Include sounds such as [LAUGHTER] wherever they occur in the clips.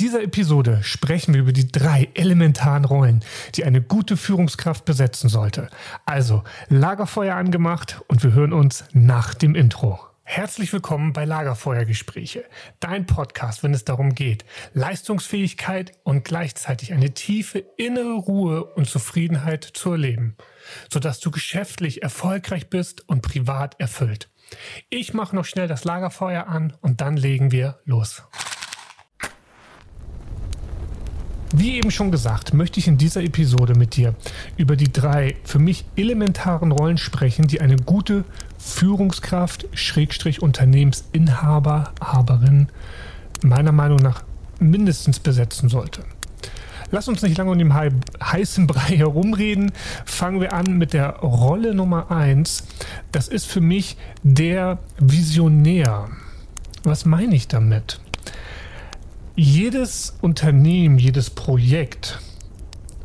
dieser Episode sprechen wir über die drei elementaren Rollen, die eine gute Führungskraft besetzen sollte. Also Lagerfeuer angemacht und wir hören uns nach dem Intro. Herzlich willkommen bei Lagerfeuergespräche, dein Podcast, wenn es darum geht, Leistungsfähigkeit und gleichzeitig eine tiefe innere Ruhe und Zufriedenheit zu erleben, sodass du geschäftlich erfolgreich bist und privat erfüllt. Ich mache noch schnell das Lagerfeuer an und dann legen wir los. Wie eben schon gesagt, möchte ich in dieser Episode mit dir über die drei für mich elementaren Rollen sprechen, die eine gute Führungskraft, Schrägstrich Unternehmensinhaber, Haberin meiner Meinung nach mindestens besetzen sollte. Lass uns nicht lange um den heißen Brei herumreden. Fangen wir an mit der Rolle Nummer eins. Das ist für mich der Visionär. Was meine ich damit? Jedes Unternehmen, jedes Projekt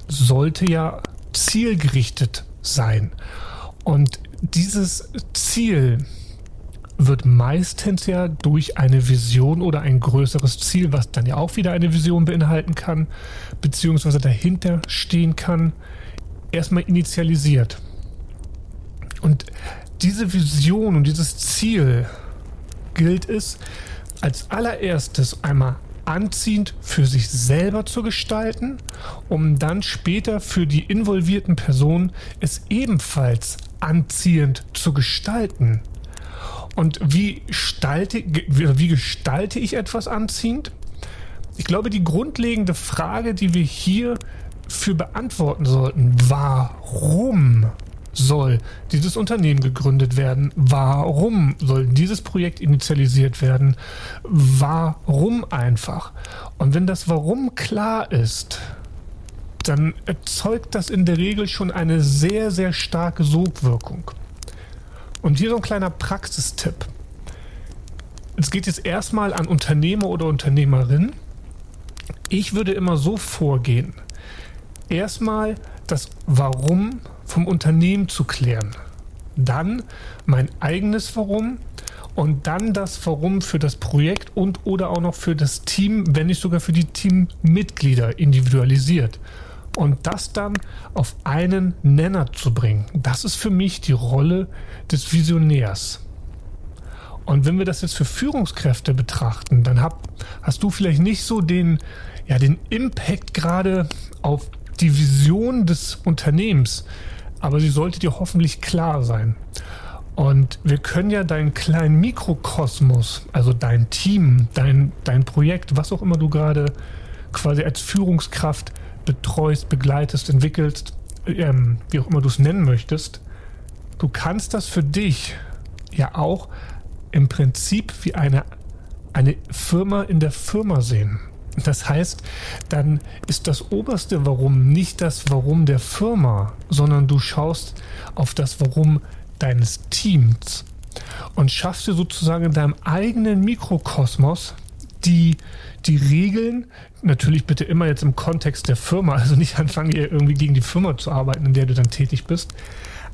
sollte ja zielgerichtet sein. Und dieses Ziel wird meistens ja durch eine Vision oder ein größeres Ziel, was dann ja auch wieder eine Vision beinhalten kann, beziehungsweise dahinter stehen kann, erstmal initialisiert. Und diese Vision und dieses Ziel gilt es als allererstes einmal anziehend für sich selber zu gestalten, um dann später für die involvierten Personen es ebenfalls anziehend zu gestalten. Und wie gestalte, wie gestalte ich etwas anziehend? Ich glaube, die grundlegende Frage, die wir hier für beantworten sollten, warum soll dieses Unternehmen gegründet werden? Warum soll dieses Projekt initialisiert werden? Warum einfach? Und wenn das Warum klar ist, dann erzeugt das in der Regel schon eine sehr, sehr starke Sogwirkung. Und hier so ein kleiner Praxistipp. Es geht jetzt erstmal an Unternehmer oder Unternehmerin. Ich würde immer so vorgehen. Erstmal das Warum vom Unternehmen zu klären. Dann mein eigenes Warum und dann das Warum für das Projekt und oder auch noch für das Team, wenn nicht sogar für die Teammitglieder individualisiert. Und das dann auf einen Nenner zu bringen, das ist für mich die Rolle des Visionärs. Und wenn wir das jetzt für Führungskräfte betrachten, dann hab, hast du vielleicht nicht so den, ja, den Impact gerade auf die Vision des Unternehmens, aber sie sollte dir hoffentlich klar sein. Und wir können ja deinen kleinen Mikrokosmos, also dein Team, dein, dein Projekt, was auch immer du gerade quasi als Führungskraft betreust, begleitest, entwickelst, ähm, wie auch immer du es nennen möchtest, du kannst das für dich ja auch im Prinzip wie eine, eine Firma in der Firma sehen. Das heißt, dann ist das oberste Warum nicht das Warum der Firma, sondern du schaust auf das Warum deines Teams und schaffst dir sozusagen in deinem eigenen Mikrokosmos die, die Regeln, natürlich bitte immer jetzt im Kontext der Firma, also nicht anfangen, irgendwie gegen die Firma zu arbeiten, in der du dann tätig bist,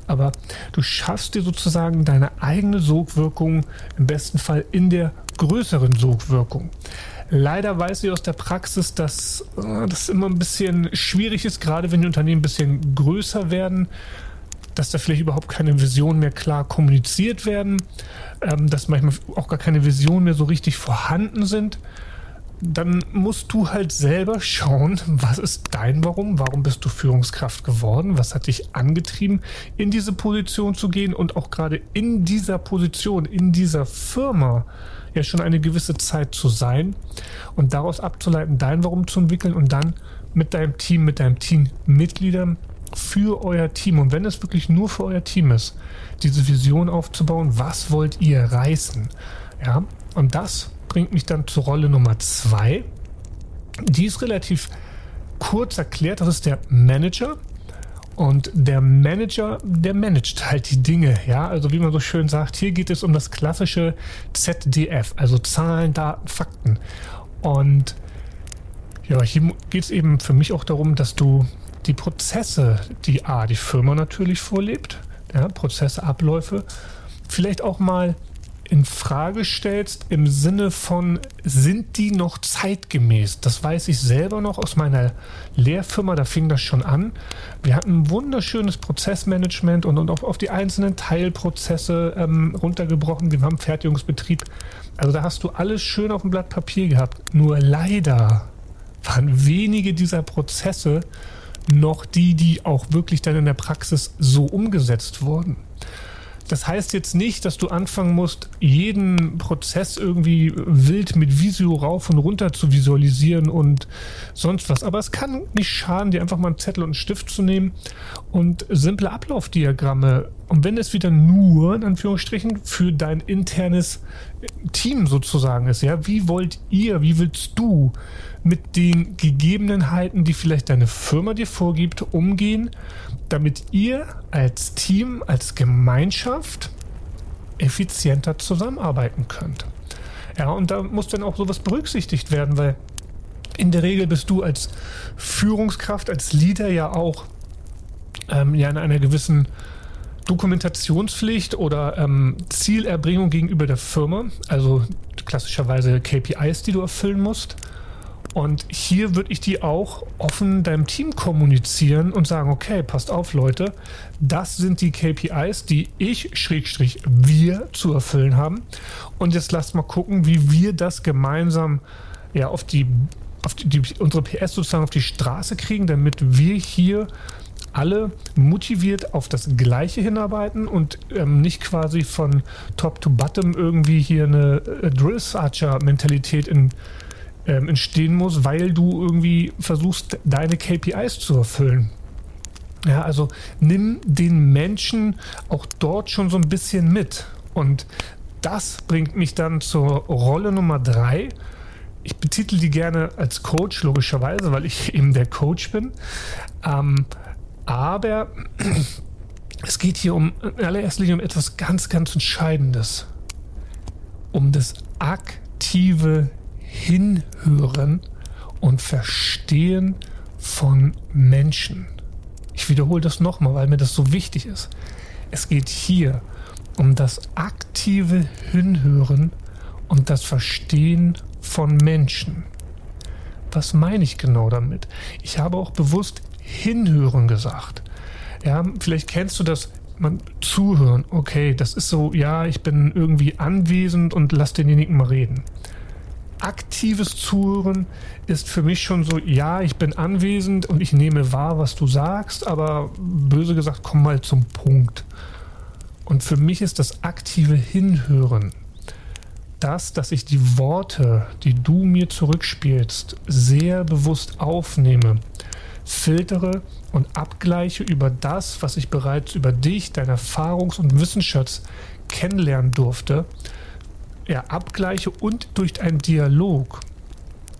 aber du schaffst dir sozusagen deine eigene Sogwirkung im besten Fall in der größeren Sogwirkung. Leider weiß ich aus der Praxis, dass äh, das immer ein bisschen schwierig ist, gerade wenn die Unternehmen ein bisschen größer werden, dass da vielleicht überhaupt keine Visionen mehr klar kommuniziert werden, ähm, dass manchmal auch gar keine Visionen mehr so richtig vorhanden sind. Dann musst du halt selber schauen, was ist dein Warum? Warum bist du Führungskraft geworden? Was hat dich angetrieben, in diese Position zu gehen und auch gerade in dieser Position, in dieser Firma ja schon eine gewisse Zeit zu sein und daraus abzuleiten, dein Warum zu entwickeln und dann mit deinem Team, mit deinem Teammitgliedern für euer Team und wenn es wirklich nur für euer Team ist, diese Vision aufzubauen, was wollt ihr reißen? Ja, und das bringt mich dann zur Rolle Nummer zwei. Die ist relativ kurz erklärt, das ist der Manager. Und der Manager, der managt halt die Dinge, ja. Also wie man so schön sagt, hier geht es um das klassische ZDF, also Zahlen, Daten, Fakten. Und ja, hier geht es eben für mich auch darum, dass du die Prozesse, die A, die Firma natürlich vorlebt, ja, Prozesse, Abläufe, vielleicht auch mal in Frage stellst im Sinne von sind die noch zeitgemäß? Das weiß ich selber noch aus meiner Lehrfirma, da fing das schon an. Wir hatten ein wunderschönes Prozessmanagement und, und auch auf die einzelnen Teilprozesse ähm, runtergebrochen. Wir haben Fertigungsbetrieb. Also da hast du alles schön auf dem Blatt Papier gehabt. Nur leider waren wenige dieser Prozesse noch die, die auch wirklich dann in der Praxis so umgesetzt wurden. Das heißt jetzt nicht, dass du anfangen musst, jeden Prozess irgendwie wild mit Visio rauf und runter zu visualisieren und sonst was. Aber es kann nicht schaden, dir einfach mal einen Zettel und einen Stift zu nehmen und simple Ablaufdiagramme. Und wenn es wieder nur, in Anführungsstrichen, für dein internes Team sozusagen ist, ja, wie wollt ihr, wie willst du mit den Gegebenheiten, die vielleicht deine Firma dir vorgibt, umgehen, damit ihr als Team, als Gemeinschaft effizienter zusammenarbeiten könnt. Ja, und da muss dann auch sowas berücksichtigt werden, weil in der Regel bist du als Führungskraft, als Leader ja auch ähm, ja in einer gewissen Dokumentationspflicht oder ähm, Zielerbringung gegenüber der Firma, also klassischerweise KPIs, die du erfüllen musst. Und hier würde ich die auch offen deinem Team kommunizieren und sagen, okay, passt auf, Leute, das sind die KPIs, die ich, Schrägstrich, wir zu erfüllen haben. Und jetzt lasst mal gucken, wie wir das gemeinsam ja, auf die, auf die, die unsere PS sozusagen auf die Straße kriegen, damit wir hier alle motiviert auf das Gleiche hinarbeiten und ähm, nicht quasi von Top to Bottom irgendwie hier eine äh, Drill Archer Mentalität in ähm, entstehen muss, weil du irgendwie versuchst, deine KPIs zu erfüllen. Ja, also nimm den Menschen auch dort schon so ein bisschen mit. Und das bringt mich dann zur Rolle Nummer drei. Ich betitel die gerne als Coach, logischerweise, weil ich [LAUGHS] eben der Coach bin. Ähm, aber [CLEARS THROAT] es geht hier um in allererster Linie um etwas ganz, ganz Entscheidendes. Um das aktive Hinhören und Verstehen von Menschen. Ich wiederhole das nochmal, weil mir das so wichtig ist. Es geht hier um das aktive Hinhören und das Verstehen von Menschen. Was meine ich genau damit? Ich habe auch bewusst Hinhören gesagt. Ja, vielleicht kennst du das, man zuhören. Okay, das ist so, ja, ich bin irgendwie anwesend und lass denjenigen mal reden aktives Zuhören ist für mich schon so, ja, ich bin anwesend und ich nehme wahr, was du sagst, aber böse gesagt, komm mal zum Punkt. Und für mich ist das aktive Hinhören das, dass ich die Worte, die du mir zurückspielst, sehr bewusst aufnehme, filtere und abgleiche über das, was ich bereits über dich, dein Erfahrungs- und Wissensschatz kennenlernen durfte ja, abgleiche und durch einen Dialog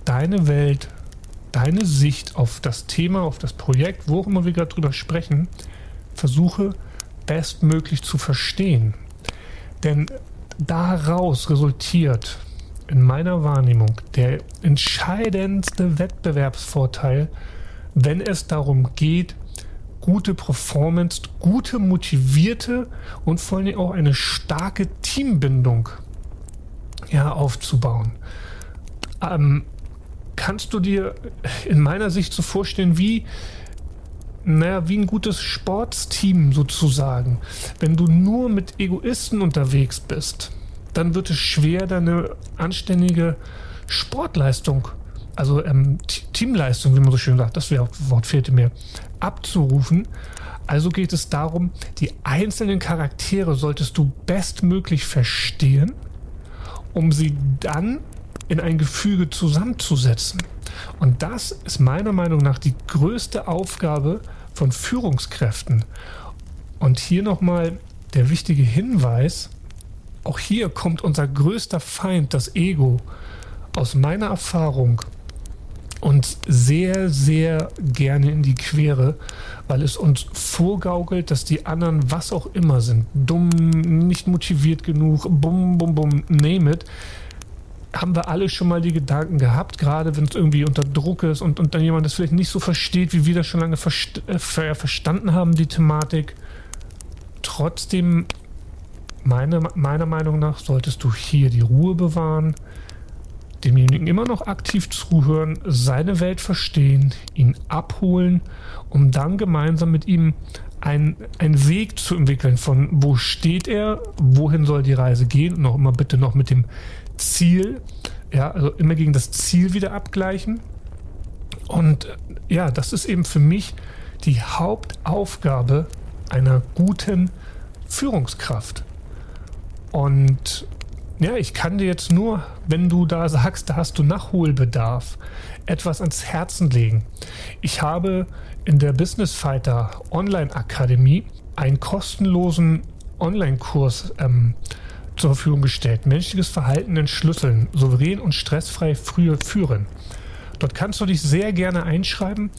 deine Welt, deine Sicht auf das Thema, auf das Projekt, wo auch immer wir gerade drüber sprechen, versuche bestmöglich zu verstehen. Denn daraus resultiert in meiner Wahrnehmung der entscheidendste Wettbewerbsvorteil, wenn es darum geht, gute Performance, gute, motivierte und vor allem auch eine starke Teambindung ja, aufzubauen. Ähm, kannst du dir in meiner Sicht so vorstellen, wie, naja, wie ein gutes Sportsteam sozusagen. Wenn du nur mit Egoisten unterwegs bist, dann wird es schwer, deine anständige Sportleistung, also ähm, Teamleistung, wie man so schön sagt, das Wort fehlte mir, abzurufen. Also geht es darum, die einzelnen Charaktere solltest du bestmöglich verstehen um sie dann in ein Gefüge zusammenzusetzen. Und das ist meiner Meinung nach die größte Aufgabe von Führungskräften. Und hier nochmal der wichtige Hinweis, auch hier kommt unser größter Feind, das Ego, aus meiner Erfahrung uns sehr, sehr gerne in die Quere, weil es uns vorgaukelt, dass die anderen was auch immer sind, dumm, nicht motiviert genug, bum, bum, bum, name it. Haben wir alle schon mal die Gedanken gehabt, gerade wenn es irgendwie unter Druck ist und, und dann jemand das vielleicht nicht so versteht, wie wir das schon lange verst äh, verstanden haben, die Thematik. Trotzdem, meine, meiner Meinung nach, solltest du hier die Ruhe bewahren, demjenigen immer noch aktiv zuhören, seine Welt verstehen, ihn abholen, um dann gemeinsam mit ihm einen Weg zu entwickeln von wo steht er, wohin soll die Reise gehen, noch immer bitte noch mit dem Ziel, ja, also immer gegen das Ziel wieder abgleichen. Und äh, ja, das ist eben für mich die Hauptaufgabe einer guten Führungskraft. Und ja, ich kann dir jetzt nur, wenn du da sagst, da hast du Nachholbedarf, etwas ans Herzen legen. Ich habe in der Business Fighter Online Akademie einen kostenlosen Online-Kurs ähm, zur Verfügung gestellt. Menschliches Verhalten entschlüsseln, souverän und stressfrei früher führen. Dort kannst du dich sehr gerne einschreiben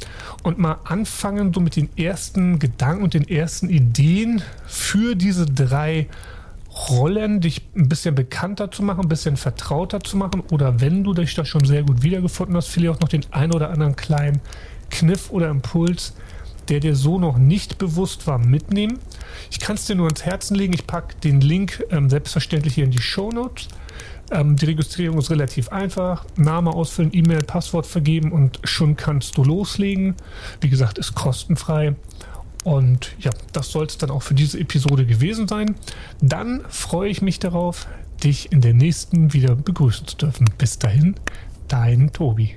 und mal anfangen, so mit den ersten Gedanken und den ersten Ideen für diese drei Rollen, dich ein bisschen bekannter zu machen, ein bisschen vertrauter zu machen oder wenn du dich da schon sehr gut wiedergefunden hast, vielleicht auch noch den ein oder anderen kleinen Kniff oder Impuls, der dir so noch nicht bewusst war, mitnehmen. Ich kann es dir nur ins Herzen legen. Ich packe den Link ähm, selbstverständlich hier in die Show Notes. Ähm, die Registrierung ist relativ einfach. Name ausfüllen, E-Mail, Passwort vergeben und schon kannst du loslegen. Wie gesagt, ist kostenfrei. Und ja, das soll es dann auch für diese Episode gewesen sein. Dann freue ich mich darauf, dich in der nächsten wieder begrüßen zu dürfen. Bis dahin, dein Tobi.